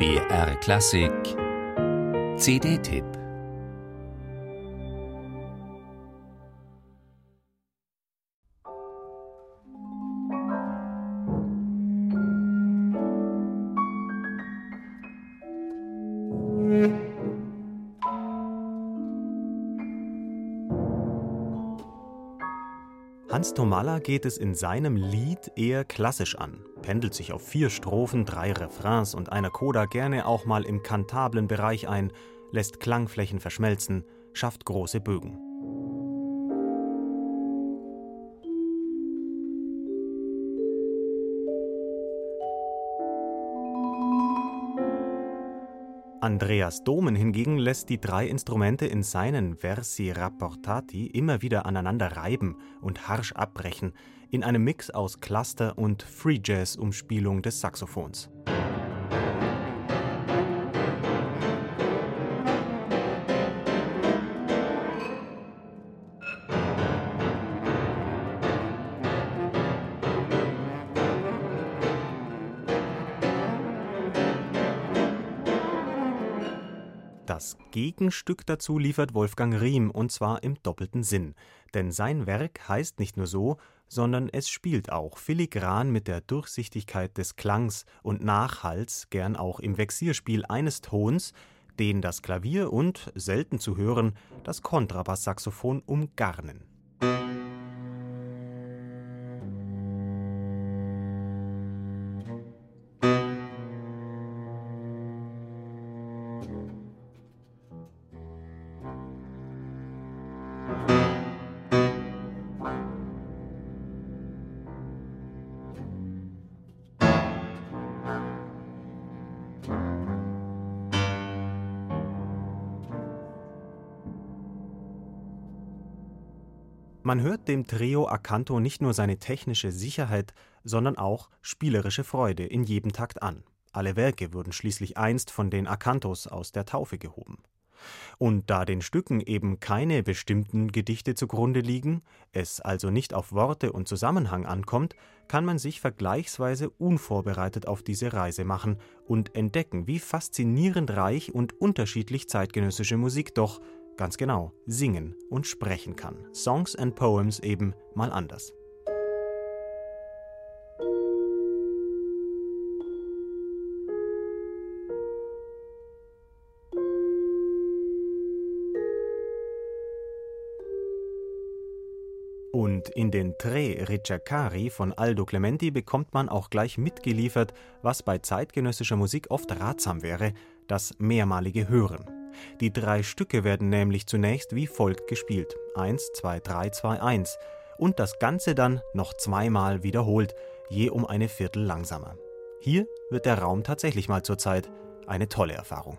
BR Klassik. CD-Tipp Hans Tomalla geht es in seinem Lied eher klassisch an, pendelt sich auf vier Strophen, drei Refrains und einer Coda gerne auch mal im kantablen Bereich ein, lässt Klangflächen verschmelzen, schafft große Bögen. Andreas Domen hingegen lässt die drei Instrumente in seinen Versi rapportati immer wieder aneinander reiben und harsch abbrechen, in einem Mix aus Cluster und Free Jazz Umspielung des Saxophons. Das Gegenstück dazu liefert Wolfgang Riem, und zwar im doppelten Sinn. Denn sein Werk heißt nicht nur so, sondern es spielt auch filigran mit der Durchsichtigkeit des Klangs und Nachhalls, gern auch im Vexierspiel eines Tons, den das Klavier und, selten zu hören, das Kontrabasssaxophon umgarnen. Man hört dem Trio Acanto nicht nur seine technische Sicherheit, sondern auch spielerische Freude in jedem Takt an. Alle Werke wurden schließlich einst von den Acantos aus der Taufe gehoben. Und da den Stücken eben keine bestimmten Gedichte zugrunde liegen, es also nicht auf Worte und Zusammenhang ankommt, kann man sich vergleichsweise unvorbereitet auf diese Reise machen und entdecken, wie faszinierend reich und unterschiedlich zeitgenössische Musik doch ganz genau singen und sprechen kann. Songs and Poems eben mal anders. Und in den Tre Ricercari von Aldo Clementi bekommt man auch gleich mitgeliefert, was bei zeitgenössischer Musik oft ratsam wäre, das mehrmalige Hören. Die drei Stücke werden nämlich zunächst wie folgt gespielt: 1, 2, 3, 2, 1 und das Ganze dann noch zweimal wiederholt, je um eine Viertel langsamer. Hier wird der Raum tatsächlich mal zur Zeit eine tolle Erfahrung.